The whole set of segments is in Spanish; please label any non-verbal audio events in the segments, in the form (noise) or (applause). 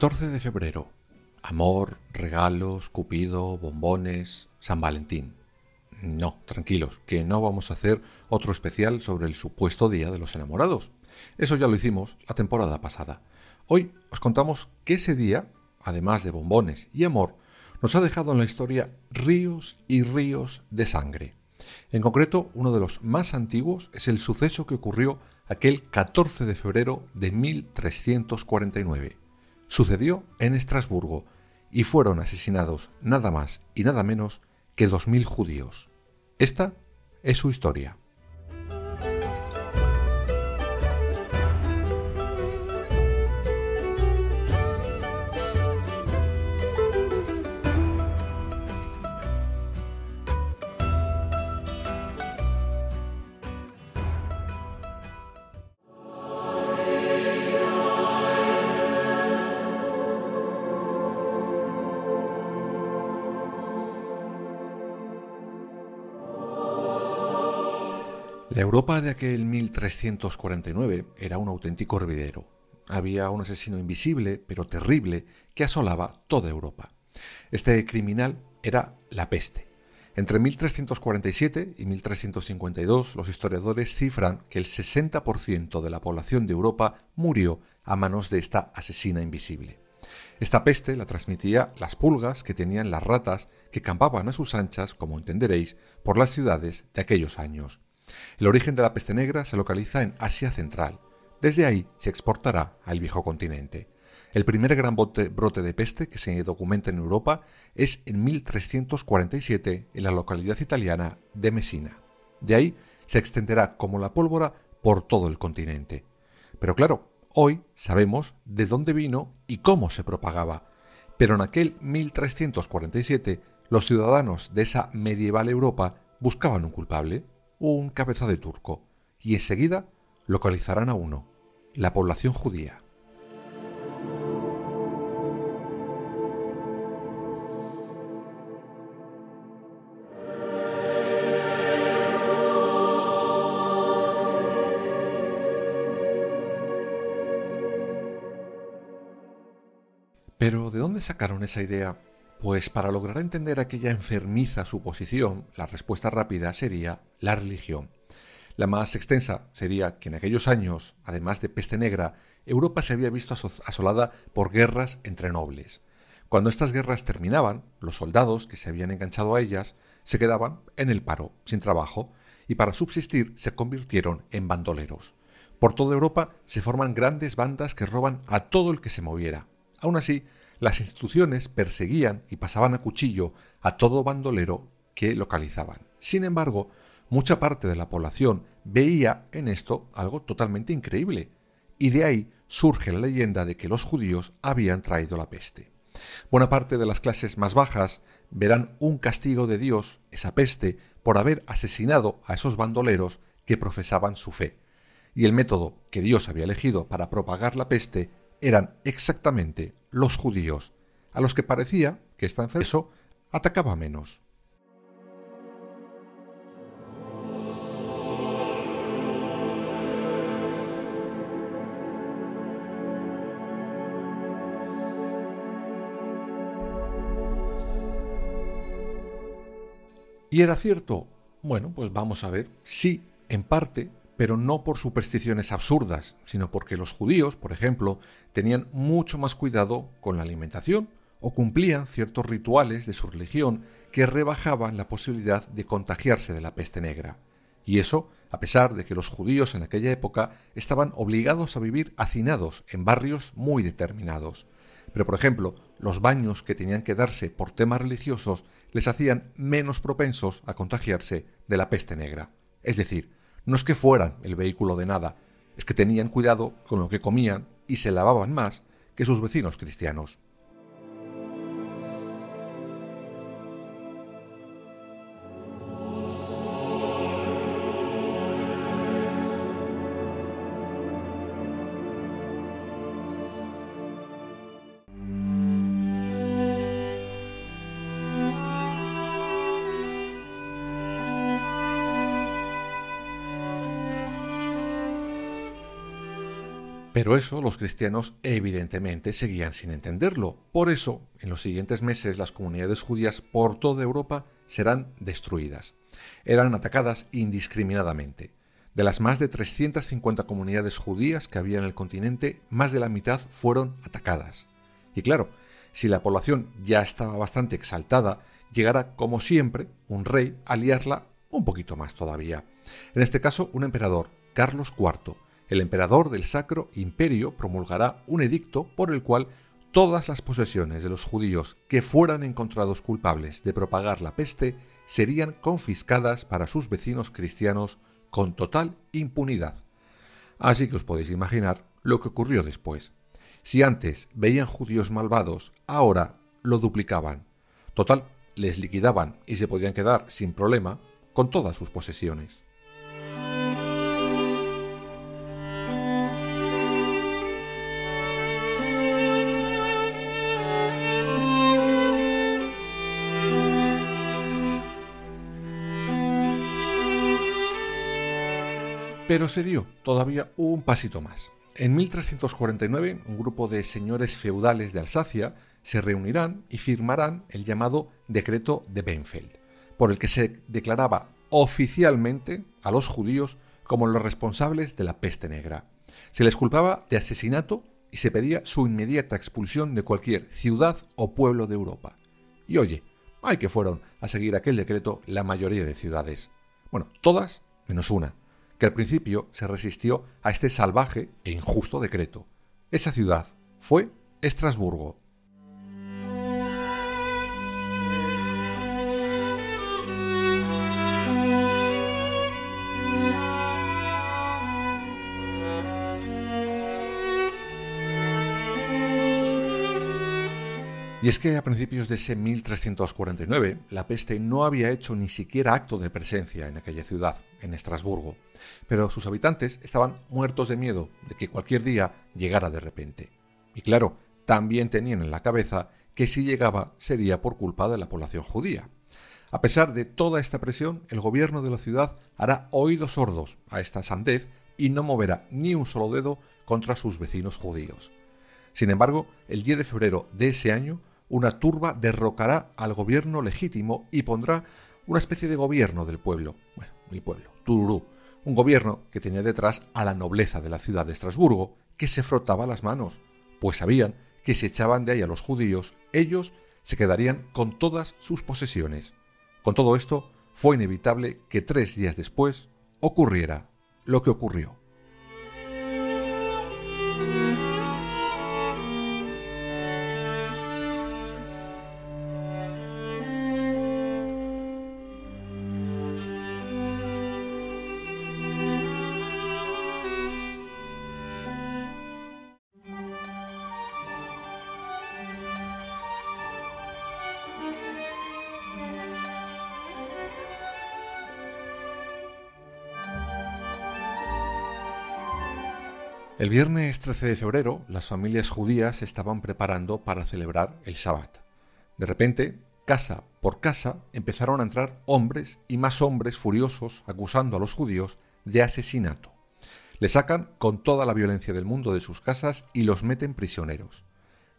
14 de febrero. Amor, regalos, cupido, bombones, San Valentín. No, tranquilos, que no vamos a hacer otro especial sobre el supuesto Día de los Enamorados. Eso ya lo hicimos la temporada pasada. Hoy os contamos que ese día, además de bombones y amor, nos ha dejado en la historia ríos y ríos de sangre. En concreto, uno de los más antiguos es el suceso que ocurrió aquel 14 de febrero de 1349 sucedió en Estrasburgo y fueron asesinados nada más y nada menos que 2.000 judíos. Esta es su historia. La Europa de aquel 1349 era un auténtico hervidero. Había un asesino invisible, pero terrible, que asolaba toda Europa. Este criminal era la peste. Entre 1347 y 1352 los historiadores cifran que el 60% de la población de Europa murió a manos de esta asesina invisible. Esta peste la transmitía las pulgas que tenían las ratas que campaban a sus anchas, como entenderéis, por las ciudades de aquellos años. El origen de la peste negra se localiza en Asia Central. Desde ahí se exportará al viejo continente. El primer gran brote de peste que se documenta en Europa es en 1347 en la localidad italiana de Messina. De ahí se extenderá como la pólvora por todo el continente. Pero claro, hoy sabemos de dónde vino y cómo se propagaba. Pero en aquel 1347 los ciudadanos de esa medieval Europa buscaban un culpable un cabeza de turco, y enseguida localizarán a uno, la población judía. Pero ¿de dónde sacaron esa idea pues para lograr entender aquella enfermiza suposición, la respuesta rápida sería la religión. La más extensa sería que en aquellos años, además de peste negra, Europa se había visto asolada por guerras entre nobles. Cuando estas guerras terminaban, los soldados que se habían enganchado a ellas se quedaban en el paro, sin trabajo, y para subsistir se convirtieron en bandoleros. Por toda Europa se forman grandes bandas que roban a todo el que se moviera. Aún así, las instituciones perseguían y pasaban a cuchillo a todo bandolero que localizaban. Sin embargo, mucha parte de la población veía en esto algo totalmente increíble, y de ahí surge la leyenda de que los judíos habían traído la peste. Buena parte de las clases más bajas verán un castigo de Dios, esa peste, por haber asesinado a esos bandoleros que profesaban su fe. Y el método que Dios había elegido para propagar la peste eran exactamente los judíos, a los que parecía que esta enfermedad atacaba menos. ¿Y era cierto? Bueno, pues vamos a ver. Sí, en parte, pero no por supersticiones absurdas, sino porque los judíos, por ejemplo, tenían mucho más cuidado con la alimentación o cumplían ciertos rituales de su religión que rebajaban la posibilidad de contagiarse de la peste negra. Y eso, a pesar de que los judíos en aquella época estaban obligados a vivir hacinados en barrios muy determinados. Pero, por ejemplo, los baños que tenían que darse por temas religiosos les hacían menos propensos a contagiarse de la peste negra. Es decir, no es que fueran el vehículo de nada, es que tenían cuidado con lo que comían y se lavaban más que sus vecinos cristianos. Pero eso los cristianos evidentemente seguían sin entenderlo. Por eso, en los siguientes meses las comunidades judías por toda Europa serán destruidas. Eran atacadas indiscriminadamente. De las más de 350 comunidades judías que había en el continente, más de la mitad fueron atacadas. Y claro, si la población ya estaba bastante exaltada, llegará, como siempre, un rey a liarla un poquito más todavía. En este caso, un emperador, Carlos IV, el emperador del Sacro Imperio promulgará un edicto por el cual todas las posesiones de los judíos que fueran encontrados culpables de propagar la peste serían confiscadas para sus vecinos cristianos con total impunidad. Así que os podéis imaginar lo que ocurrió después. Si antes veían judíos malvados, ahora lo duplicaban. Total, les liquidaban y se podían quedar sin problema con todas sus posesiones. Pero se dio todavía un pasito más. En 1349, un grupo de señores feudales de Alsacia se reunirán y firmarán el llamado Decreto de Benfeld, por el que se declaraba oficialmente a los judíos como los responsables de la peste negra. Se les culpaba de asesinato y se pedía su inmediata expulsión de cualquier ciudad o pueblo de Europa. Y oye, hay que fueron a seguir aquel decreto la mayoría de ciudades. Bueno, todas menos una, que al principio se resistió a este salvaje e injusto decreto. Esa ciudad fue Estrasburgo. Y es que a principios de ese 1349 la peste no había hecho ni siquiera acto de presencia en aquella ciudad, en Estrasburgo, pero sus habitantes estaban muertos de miedo de que cualquier día llegara de repente. Y claro, también tenían en la cabeza que si llegaba sería por culpa de la población judía. A pesar de toda esta presión, el gobierno de la ciudad hará oídos sordos a esta sandez y no moverá ni un solo dedo contra sus vecinos judíos. Sin embargo, el 10 de febrero de ese año, una turba derrocará al gobierno legítimo y pondrá una especie de gobierno del pueblo. Bueno, el pueblo, Tururú. Un gobierno que tenía detrás a la nobleza de la ciudad de Estrasburgo, que se frotaba las manos, pues sabían que si echaban de ahí a los judíos, ellos se quedarían con todas sus posesiones. Con todo esto, fue inevitable que tres días después ocurriera lo que ocurrió. El viernes 13 de febrero, las familias judías estaban preparando para celebrar el Shabbat. De repente, casa por casa, empezaron a entrar hombres y más hombres furiosos acusando a los judíos de asesinato. Les sacan con toda la violencia del mundo de sus casas y los meten prisioneros.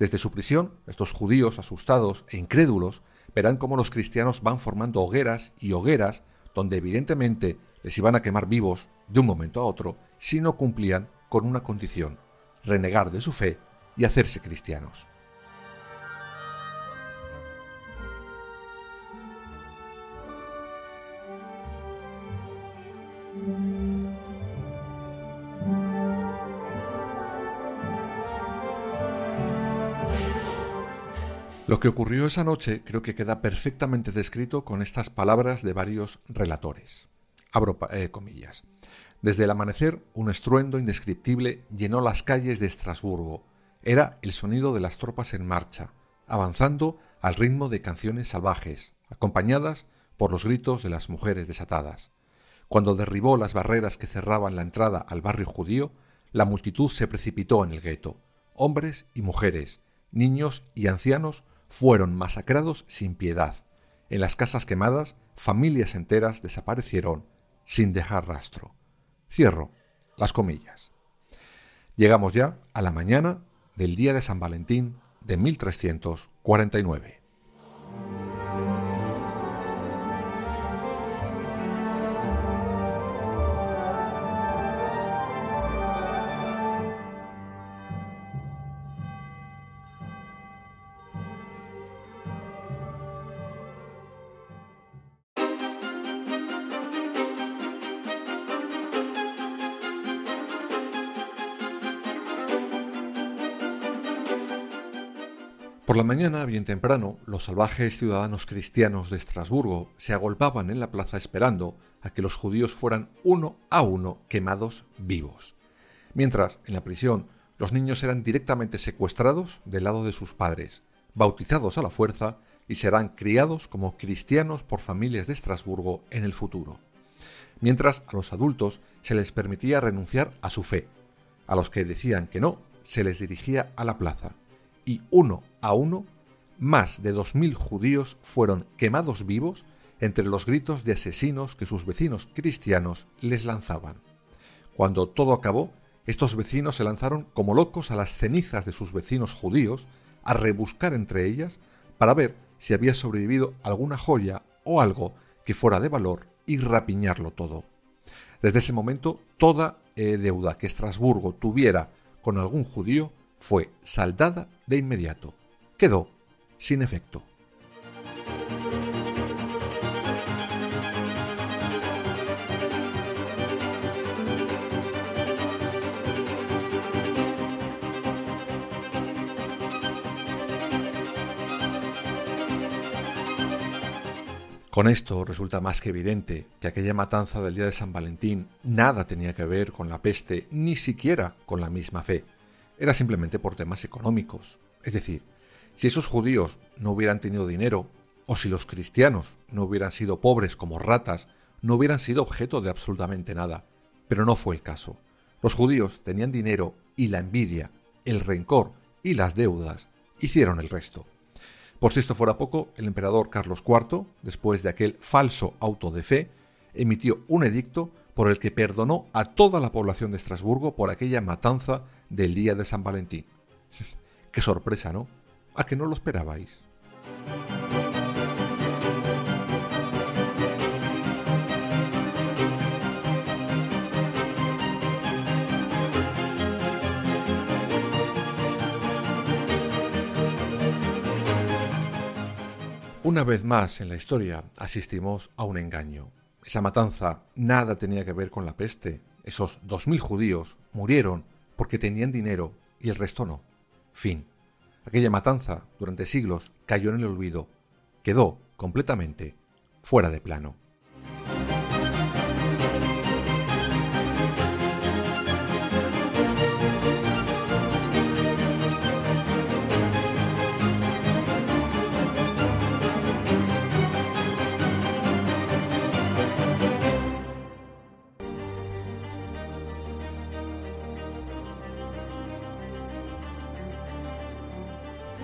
Desde su prisión, estos judíos asustados e incrédulos verán cómo los cristianos van formando hogueras y hogueras donde evidentemente les iban a quemar vivos de un momento a otro si no cumplían con una condición, renegar de su fe y hacerse cristianos. Lo que ocurrió esa noche creo que queda perfectamente descrito con estas palabras de varios relatores. Abro eh, comillas. Desde el amanecer, un estruendo indescriptible llenó las calles de Estrasburgo. Era el sonido de las tropas en marcha, avanzando al ritmo de canciones salvajes, acompañadas por los gritos de las mujeres desatadas. Cuando derribó las barreras que cerraban la entrada al barrio judío, la multitud se precipitó en el gueto. Hombres y mujeres, niños y ancianos fueron masacrados sin piedad. En las casas quemadas, familias enteras desaparecieron sin dejar rastro. Cierro las comillas. Llegamos ya a la mañana del día de San Valentín de 1349. Por la mañana, bien temprano, los salvajes ciudadanos cristianos de Estrasburgo se agolpaban en la plaza esperando a que los judíos fueran uno a uno quemados vivos. Mientras, en la prisión, los niños eran directamente secuestrados del lado de sus padres, bautizados a la fuerza y serán criados como cristianos por familias de Estrasburgo en el futuro. Mientras a los adultos se les permitía renunciar a su fe. A los que decían que no, se les dirigía a la plaza y uno a uno, más de dos mil judíos fueron quemados vivos entre los gritos de asesinos que sus vecinos cristianos les lanzaban. Cuando todo acabó, estos vecinos se lanzaron como locos a las cenizas de sus vecinos judíos a rebuscar entre ellas para ver si había sobrevivido alguna joya o algo que fuera de valor y rapiñarlo todo. Desde ese momento, toda eh, deuda que Estrasburgo tuviera con algún judío fue saldada de inmediato. Quedó sin efecto. Con esto resulta más que evidente que aquella matanza del día de San Valentín nada tenía que ver con la peste, ni siquiera con la misma fe era simplemente por temas económicos. Es decir, si esos judíos no hubieran tenido dinero, o si los cristianos no hubieran sido pobres como ratas, no hubieran sido objeto de absolutamente nada. Pero no fue el caso. Los judíos tenían dinero y la envidia, el rencor y las deudas hicieron el resto. Por si esto fuera poco, el emperador Carlos IV, después de aquel falso auto de fe, emitió un edicto por el que perdonó a toda la población de Estrasburgo por aquella matanza del día de San Valentín. (laughs) Qué sorpresa, ¿no? ¿A que no lo esperabais? Una vez más en la historia asistimos a un engaño. Esa matanza nada tenía que ver con la peste. Esos dos mil judíos murieron porque tenían dinero y el resto no. Fin. Aquella matanza, durante siglos, cayó en el olvido. Quedó completamente fuera de plano.